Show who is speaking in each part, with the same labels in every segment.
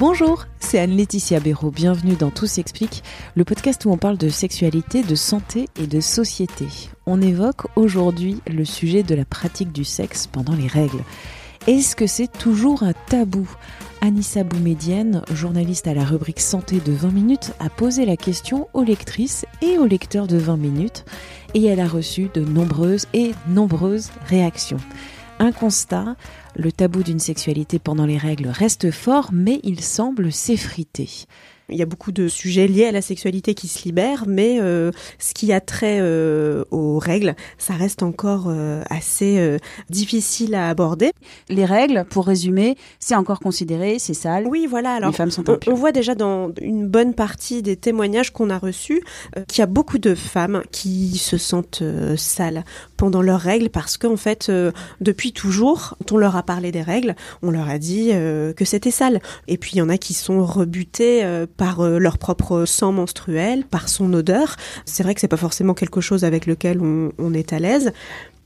Speaker 1: Bonjour, c'est Anne-Laetitia Béraud. Bienvenue dans Tout s'explique, le podcast où on parle de sexualité, de santé et de société. On évoque aujourd'hui le sujet de la pratique du sexe pendant les règles. Est-ce que c'est toujours un tabou? Anissa Boumedienne, journaliste à la rubrique Santé de 20 minutes, a posé la question aux lectrices et aux lecteurs de 20 minutes et elle a reçu de nombreuses et nombreuses réactions. Un constat, le tabou d'une sexualité pendant les règles reste fort mais il semble s'effriter.
Speaker 2: Il y a beaucoup de sujets liés à la sexualité qui se libèrent, mais euh, ce qui a trait euh, aux règles, ça reste encore euh, assez euh, difficile à aborder.
Speaker 1: Les règles, pour résumer, c'est encore considéré, c'est sale.
Speaker 2: Oui, voilà. Alors,
Speaker 1: les femmes sont
Speaker 2: on,
Speaker 1: impures.
Speaker 2: on voit déjà dans une bonne partie des témoignages qu'on a reçus euh, qu'il y a beaucoup de femmes qui se sentent euh, sales pendant leurs règles parce qu'en fait, euh, depuis toujours, quand on leur a parlé des règles, on leur a dit que c'était sale. Et puis il y en a qui sont rebutés euh, par euh, leur propre sang menstruel, par son odeur. C'est vrai que c'est pas forcément quelque chose avec lequel on, on est à l'aise.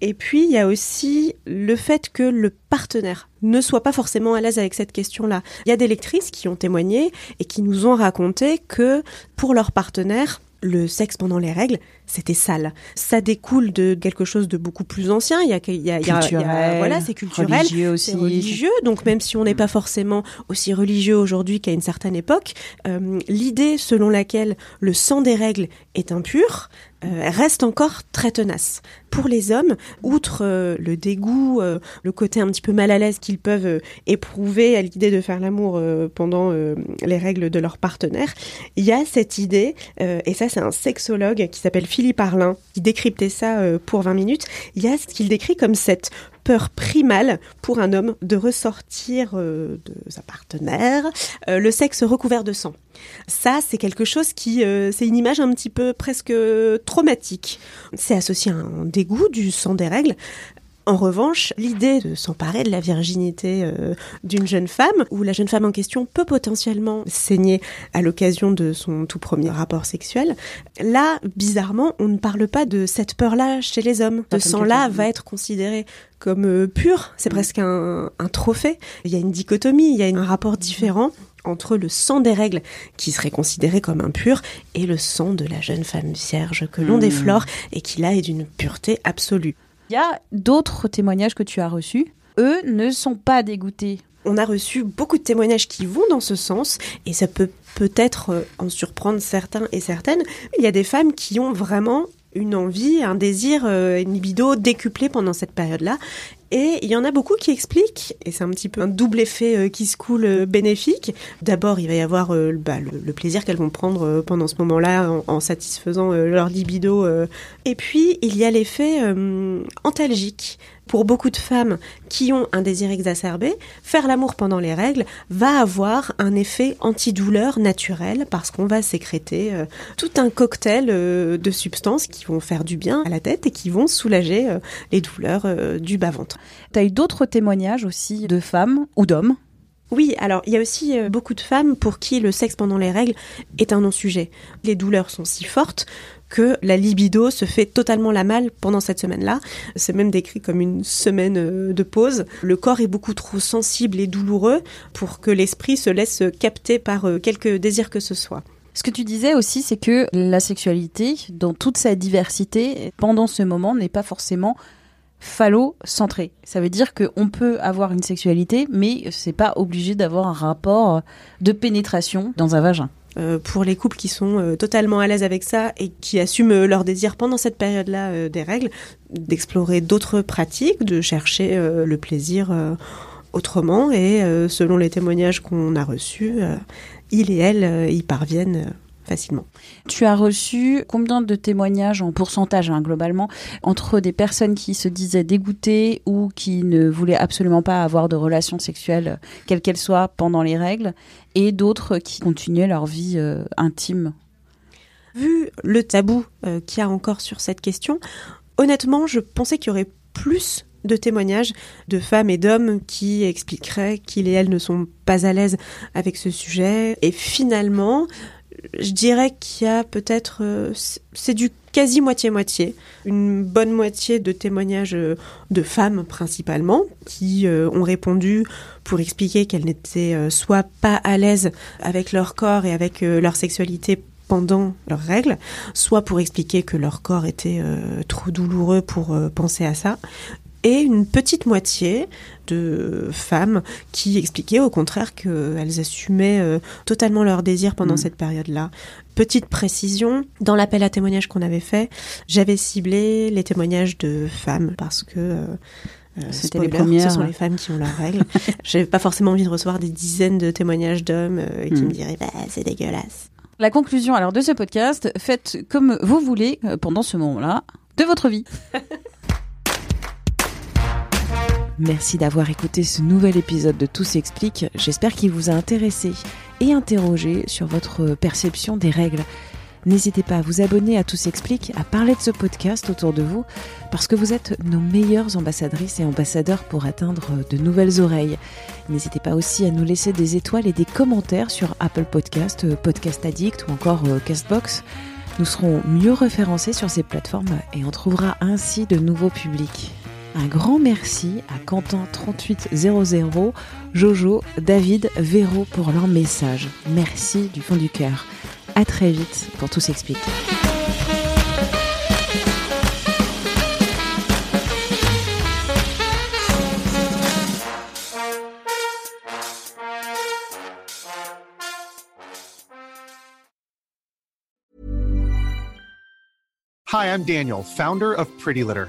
Speaker 2: Et puis, il y a aussi le fait que le partenaire ne soit pas forcément à l'aise avec cette question-là. Il y a des lectrices qui ont témoigné et qui nous ont raconté que pour leur partenaire, le sexe pendant les règles, c'était sale. Ça découle de quelque chose de beaucoup plus ancien. Il y a, il y a, il y a- il y a-
Speaker 1: Culturel,
Speaker 2: voilà, c'est culturel.
Speaker 1: religieux aussi.
Speaker 2: Religieux, donc même si on n'est pas forcément aussi religieux aujourd'hui qu'à une certaine époque, euh, l'idée selon laquelle le sang des règles est impur euh, reste encore très tenace. Pour les hommes, outre euh, le dégoût, euh, le côté un petit peu mal à l'aise qu'ils peuvent éprouver à l'idée de faire l'amour pendant les règles de leur partenaire, il y a cette idée, et ça c'est un sexologue qui s'appelle Philippe Arlin, qui décryptait ça pour 20 minutes, il y a ce qu'il décrit comme cette peur primale pour un homme de ressortir euh, de sa partenaire euh, le sexe recouvert de sang. Ça, c'est quelque chose qui, euh, c'est une image un petit peu presque traumatique. C'est associé à un dégoût du sang des règles. En revanche, l'idée de s'emparer de la virginité euh, d'une jeune femme, où la jeune femme en question peut potentiellement saigner à l'occasion de son tout premier rapport sexuel, là, bizarrement, on ne parle pas de cette peur-là chez les hommes. Ce sang-là va être considéré comme euh, pur, c'est presque un, un trophée. Il y a une dichotomie, il y a un rapport différent entre le sang des règles, qui serait considéré comme impur, et le sang de la jeune femme vierge que l'on
Speaker 1: Hmm.
Speaker 2: déflore et qui là est d'une pureté absolue.
Speaker 1: Il y a d'autres témoignages que tu as reçus. Eux ne sont pas dégoûtés.
Speaker 2: On a reçu beaucoup de témoignages qui vont dans ce sens, et ça peut peut-être euh, en surprendre certains et certaines. Il y a des femmes qui ont vraiment une envie, un désir, euh, une libido décuplée pendant cette période-là. Et il y en a beaucoup qui expliquent, et c'est un petit peu un double effet euh, qui se coule euh, bénéfique. D'abord, il va y avoir euh, bah, le, plaisir qu'elles vont prendre pendant ce moment-là en, satisfaisant leur libido. Et puis, il y a l'effet antalgique. Pour beaucoup de femmes qui ont un désir exacerbé, faire l'amour pendant les règles va avoir un effet antidouleur naturel parce qu'on va sécréter tout un cocktail de substances qui vont faire du bien à la tête et qui vont soulager les douleurs du bas-ventre.
Speaker 1: Tu as eu d'autres témoignages aussi de femmes ou d'hommes?
Speaker 2: Oui, alors il y a aussi euh, beaucoup de femmes pour qui le sexe pendant les règles est un non-sujet. Les douleurs sont si fortes que la libido se fait totalement la malle pendant cette semaine-là. C'est même décrit comme une semaine euh, de pause. Le corps est beaucoup trop sensible et douloureux pour que l'esprit se laisse capter par euh, quelque désir que ce soit.
Speaker 1: Ce que tu disais aussi, c'est que la sexualité, dans toute sa diversité, pendant ce moment, n'est pas forcément phallocentrée. Ça veut dire qu'on peut avoir une sexualité, mais c'est pas obligé d'avoir un rapport de pénétration dans un vagin.
Speaker 2: Euh, pour les couples qui sont euh, totalement à l'aise avec ça et qui assument euh, leur désir pendant cette période-là des règles, d'explorer d'autres pratiques, de chercher le plaisir autrement. Et selon les témoignages qu'on a reçus, ils et elles euh, y parviennent facilement.
Speaker 1: Tu as reçu combien de témoignages en pourcentage hein, globalement entre des personnes qui se disaient dégoûtées ou qui ne voulaient absolument pas avoir de relations sexuelles, quelles qu'elles soient, pendant les règles, et d'autres qui continuaient leur vie euh, intime?
Speaker 2: Vu le tabou euh, qu'il y a encore sur cette question, honnêtement, je pensais qu'il y aurait plus de témoignages de femmes et d'hommes qui expliqueraient qu'ils et elles ne sont pas à l'aise avec ce sujet. Et finalement, je dirais qu'il y a peut-être, euh, c'est du quasi moitié-moitié, une bonne moitié de témoignages euh, de femmes principalement, qui euh, ont répondu pour expliquer qu'elles n'étaient soit pas à l'aise avec leur corps et avec leur sexualité pendant leurs règles, soit pour expliquer que leur corps était trop douloureux pour penser à ça, et une petite moitié de femmes qui expliquaient au contraire qu'elles assumaient euh, totalement leur désir pendant mm. cette période-là. Petite précision, dans l'appel à témoignages qu'on avait fait, j'avais ciblé les témoignages de femmes parce que euh, euh, C'était les premières. Ce sont les femmes qui ont leurs règles. J'avais pas forcément envie de recevoir des dizaines de témoignages d'hommes qui mm. me diraient bah, c'est dégueulasse.
Speaker 1: La conclusion alors de ce podcast, faites comme vous voulez pendant ce moment-là de votre vie. Merci d'avoir écouté ce nouvel épisode de Tout s'explique. J'espère qu'il vous a intéressé et interrogé sur votre perception des règles. N'hésitez pas à vous abonner à Tout s'explique, à parler de ce podcast autour de vous, parce que vous êtes nos meilleures ambassadrices et ambassadeurs pour atteindre de nouvelles oreilles. N'hésitez pas aussi à nous laisser des étoiles et des commentaires sur Apple Podcast, Podcast Addict ou encore euh, Castbox. Nous serons mieux référencés sur ces plateformes et on trouvera ainsi de nouveaux publics. Un grand merci à Quentin3800, Jojo, David, Véro pour leur message. Merci du fond du cœur. À très vite pour tout s'expliquer.
Speaker 3: Hi, I'm Daniel, founder of Pretty Litter.